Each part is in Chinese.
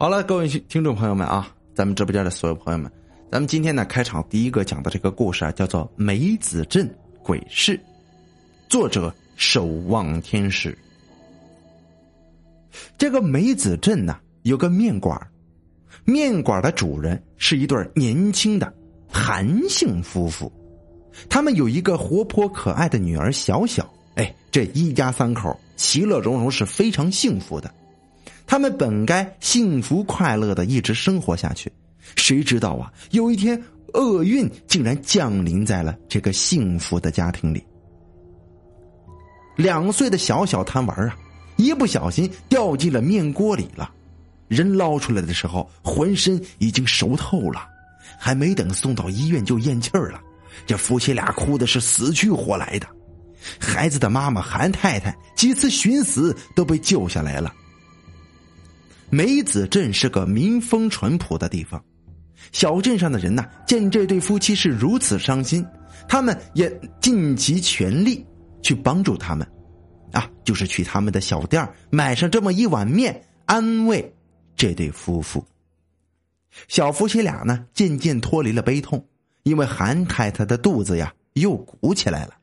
好了，各位听众朋友们啊，咱们直播间的所有朋友们，咱们今天呢开场第一个讲的这个故事啊，叫做《梅子镇鬼事》，作者守望天使。这个梅子镇呢有个面馆，面馆的主人是一对年轻的韩姓夫妇，他们有一个活泼可爱的女儿小小。哎，这一家三口其乐融融，是非常幸福的。他们本该幸福快乐的一直生活下去，谁知道啊？有一天，厄运竟然降临在了这个幸福的家庭里。两岁的小小贪玩啊，一不小心掉进了面锅里了。人捞出来的时候，浑身已经熟透了，还没等送到医院就咽气儿了。这夫妻俩哭的是死去活来的。孩子的妈妈韩太太几次寻死都被救下来了。梅子镇是个民风淳朴的地方，小镇上的人呐，见这对夫妻是如此伤心，他们也尽其全力去帮助他们，啊，就是去他们的小店买上这么一碗面，安慰这对夫妇。小夫妻俩呢，渐渐脱离了悲痛，因为韩太太的肚子呀又鼓起来了。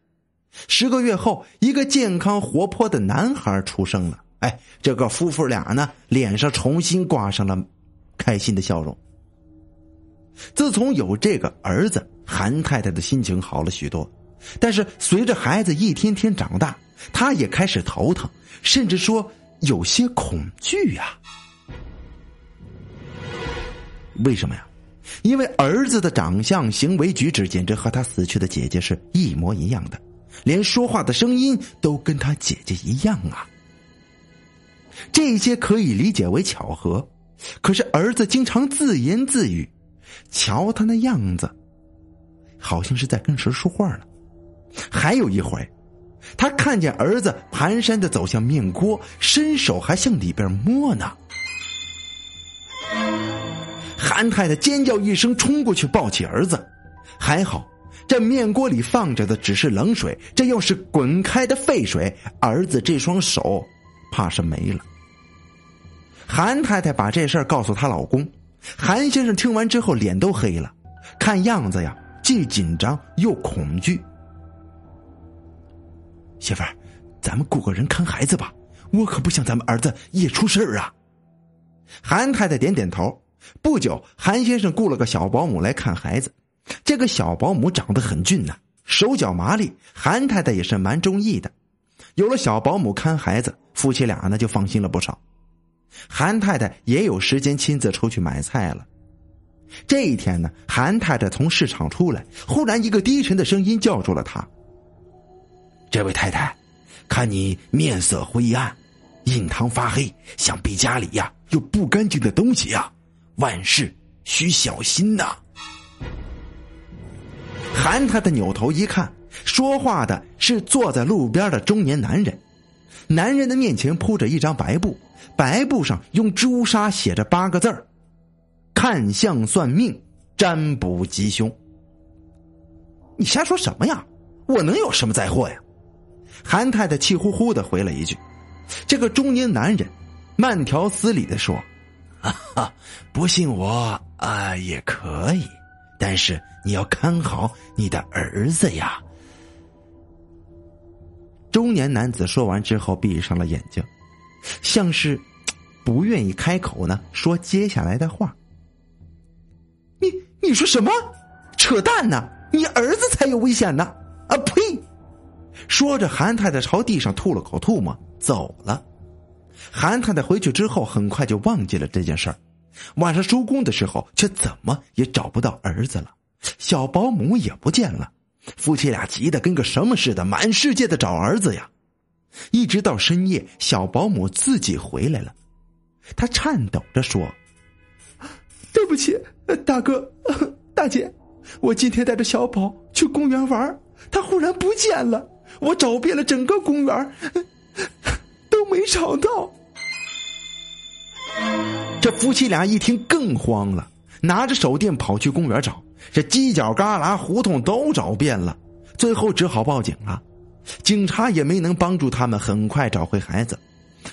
十个月后，一个健康活泼的男孩出生了。哎，这个夫妇俩呢，脸上重新挂上了开心的笑容。自从有这个儿子，韩太太的心情好了许多。但是随着孩子一天天长大，她也开始头疼，甚至说有些恐惧呀。为什么呀？因为儿子的长相、行为举止简直和他死去的姐姐是一模一样的。连说话的声音都跟他姐姐一样啊！这些可以理解为巧合，可是儿子经常自言自语，瞧他那样子，好像是在跟谁说话呢。还有一回，他看见儿子蹒跚的走向面锅，伸手还向里边摸呢。韩太太尖叫一声，冲过去抱起儿子，还好。这面锅里放着的只是冷水，这要是滚开的沸水，儿子这双手怕是没了。韩太太把这事儿告诉她老公，韩先生听完之后脸都黑了，看样子呀，既紧张又恐惧。媳妇儿，咱们雇个人看孩子吧，我可不想咱们儿子也出事儿啊。韩太太点点头。不久，韩先生雇了个小保姆来看孩子。这个小保姆长得很俊呐，手脚麻利，韩太太也是蛮中意的。有了小保姆看孩子，夫妻俩呢就放心了不少。韩太太也有时间亲自出去买菜了。这一天呢，韩太太从市场出来，忽然一个低沉的声音叫住了她：“这位太太，看你面色灰暗，印堂发黑，想必家里呀有不干净的东西呀，万事需小心呐。”韩太太扭头一看，说话的是坐在路边的中年男人。男人的面前铺着一张白布，白布上用朱砂写着八个字儿：“看相算命，占卜吉凶。”你瞎说什么呀？我能有什么灾祸呀？韩太太气呼呼的回了一句。这个中年男人慢条斯理的说：“啊，不信我啊也可以。”但是你要看好你的儿子呀！中年男子说完之后，闭上了眼睛，像是不愿意开口呢，说接下来的话。你你说什么？扯淡呢！你儿子才有危险呢！啊呸！说着，韩太太朝地上吐了口唾沫，走了。韩太太回去之后，很快就忘记了这件事儿。晚上收工的时候，却怎么也找不到儿子了，小保姆也不见了，夫妻俩急得跟个什么似的，满世界的找儿子呀。一直到深夜，小保姆自己回来了，他颤抖着说：“对不起，大哥、大姐，我今天带着小宝去公园玩，他忽然不见了，我找遍了整个公园，都没找到。”这夫妻俩一听更慌了，拿着手电跑去公园找，这犄角旮旯、胡同都找遍了，最后只好报警了。警察也没能帮助他们很快找回孩子。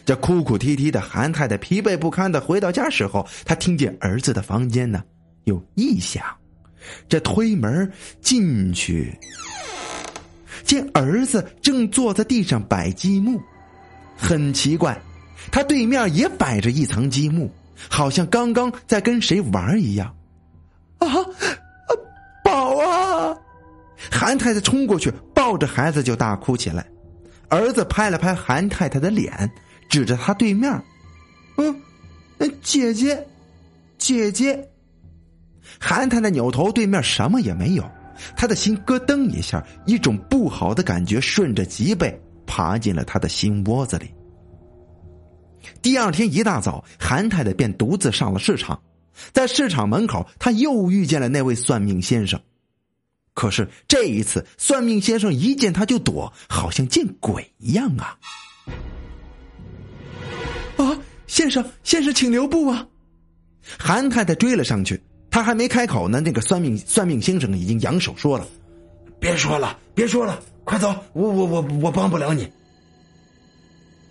这哭哭啼啼的韩太太疲惫不堪的回到家时候，她听见儿子的房间呢有异响，这推门进去，见儿子正坐在地上摆积木，很奇怪，他对面也摆着一层积木，好像刚刚在跟谁玩一样。啊，哇！韩太太冲过去抱着孩子就大哭起来，儿子拍了拍韩太太的脸。指着他对面，嗯，姐姐，姐姐。韩太太扭头，对面什么也没有，他的心咯噔一下，一种不好的感觉顺着脊背爬进了他的心窝子里。第二天一大早，韩太太便独自上了市场，在市场门口，他又遇见了那位算命先生。可是这一次，算命先生一见他就躲，好像见鬼一样啊。啊，先生，先生，请留步啊！韩太太追了上去，他还没开口呢，那个算命算命先生已经扬手说了：“别说了，别说了，快走！我我我我帮不了你。”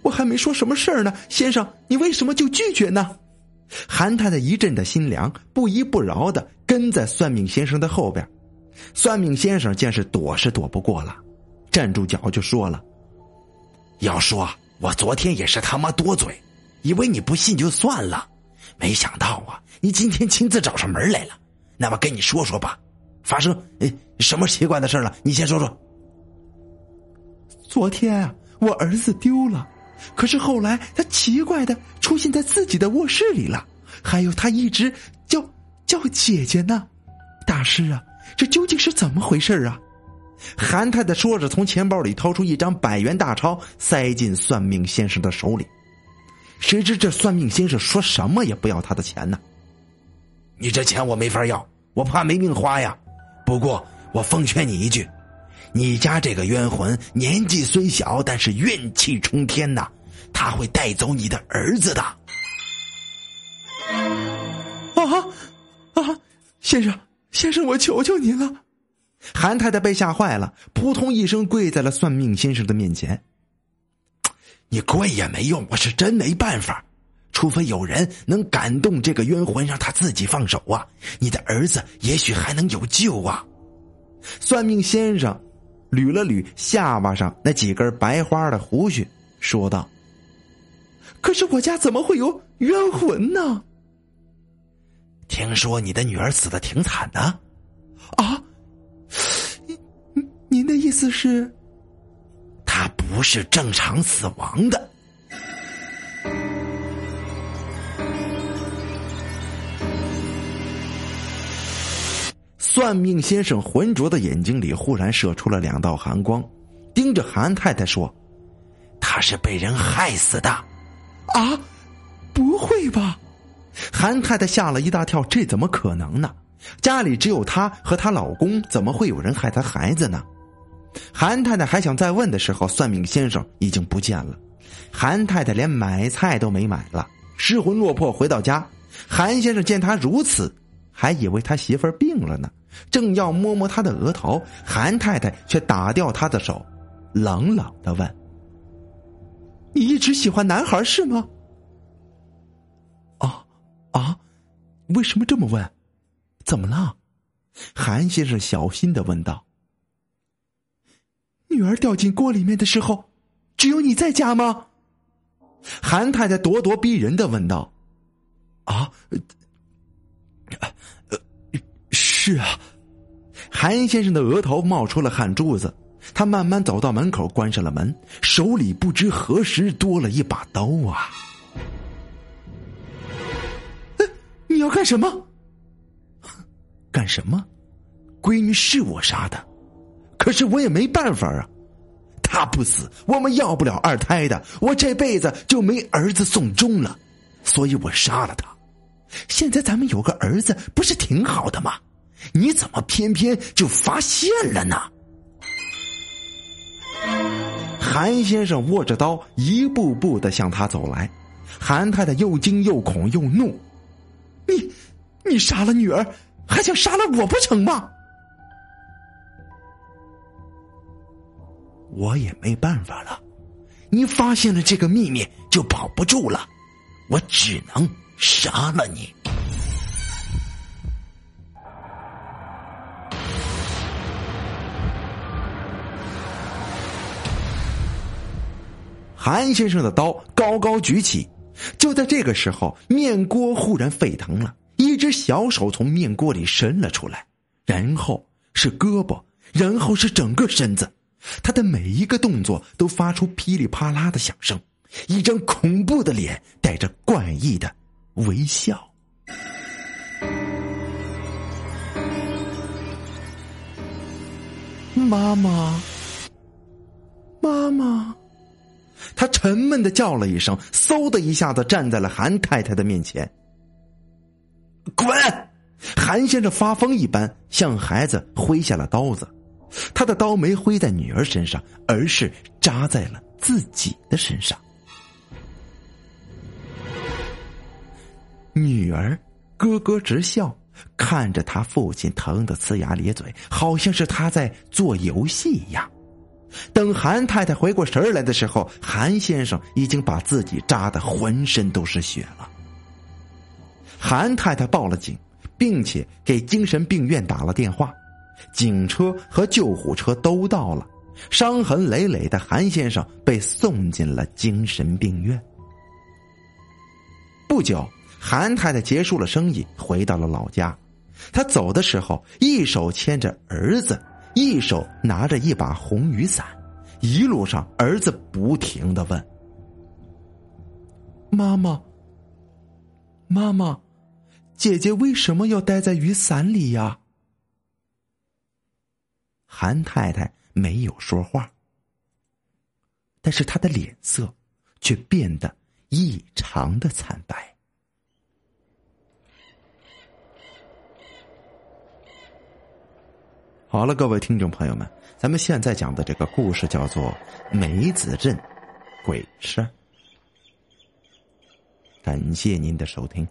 我还没说什么事儿呢，先生，你为什么就拒绝呢？韩太太一阵的心凉，不依不饶的跟在算命先生的后边。算命先生见是躲是躲不过了，站住脚就说了：“要说我昨天也是他妈多嘴。”以为你不信就算了，没想到啊，你今天亲自找上门来了。那么跟你说说吧，发生哎什么奇怪的事了？你先说说。昨天啊，我儿子丢了，可是后来他奇怪的出现在自己的卧室里了，还有他一直叫叫姐姐呢。大师啊，这究竟是怎么回事啊？韩太太说着，从钱包里掏出一张百元大钞，塞进算命先生的手里。谁知这算命先生说什么也不要他的钱呢？你这钱我没法要，我怕没命花呀。不过我奉劝你一句，你家这个冤魂年纪虽小，但是怨气冲天呐，他会带走你的儿子的。啊啊！先生，先生，我求求您了！韩太太被吓坏了，扑通一声跪在了算命先生的面前。你跪也没用，我是真没办法。除非有人能感动这个冤魂，让他自己放手啊！你的儿子也许还能有救啊！算命先生捋了捋下巴上那几根白花的胡须，说道：“可是我家怎么会有冤魂呢？”听说你的女儿死的挺惨的，啊？您您的意思是？她不是正常死亡的。算命先生浑浊的眼睛里忽然射出了两道寒光，盯着韩太太说：“她是被人害死的。”啊，不会吧？韩太太吓了一大跳，这怎么可能呢？家里只有她和她老公，怎么会有人害她孩子呢？韩太太还想再问的时候，算命先生已经不见了。韩太太连买菜都没买了，失魂落魄回到家。韩先生见他如此，还以为他媳妇儿病了呢，正要摸摸他的额头，韩太太却打掉他的手，冷冷的问：“你一直喜欢男孩是吗？”“啊，为什么这么问？怎么了？”韩先生小心的问道。女儿掉进锅里面的时候，只有你在家吗？韩太太咄咄逼人的问道。啊，呃，是啊。韩先生的额头冒出了汗珠子，他慢慢走到门口，关上了门，手里不知何时多了一把刀啊！干什么？干什么？闺女是我杀的。可是我也没办法啊，她不死，我们要不了二胎的，我这辈子就没儿子送终了，所以我杀了他。现在咱们有个儿子，不是挺好的吗？你怎么偏偏就发现了呢？韩先生握着刀，一步步的向他走来。韩太太又惊又恐又怒：“你，你杀了女儿，还想杀了我不成吗？”我也没办法了，你发现了这个秘密，就保不住了，我只能杀了你。韩先生的刀高高举起，就在这个时候，面锅忽然沸腾了，一只小手从面锅里伸了出来，然后是胳膊，然后是整个身子，他的每一个动作都发出噼里啪啦的响声，一张恐怖的脸带着怪异的微笑。妈妈，妈妈。他沉闷的叫了一声，嗖的一下子站在了韩太太的面前。滚！韩先生发疯一般向孩子挥下了刀子，他的刀没挥在女儿身上，而是扎在了自己的身上。女儿咯咯直笑，看着他父亲疼得呲牙咧嘴，好像是他在做游戏一样。等韩太太回过神来的时候，韩先生已经把自己扎的浑身都是血了。韩太太报了警，并且给精神病院打了电话，警车和救护车都到了，伤痕累累的韩先生被送进了精神病院。不久，韩太太结束了生意，回到了老家。她走的时候，一手牵着儿子。一手拿着一把红雨伞，一路上儿子不停的问：“妈妈，妈妈，姐姐为什么要待在雨伞里呀？”韩太太没有说话，但是她的脸色却变得异常的惨白。好了，各位听众朋友们，咱们现在讲的这个故事叫做《梅子镇鬼事》。感谢您的收听。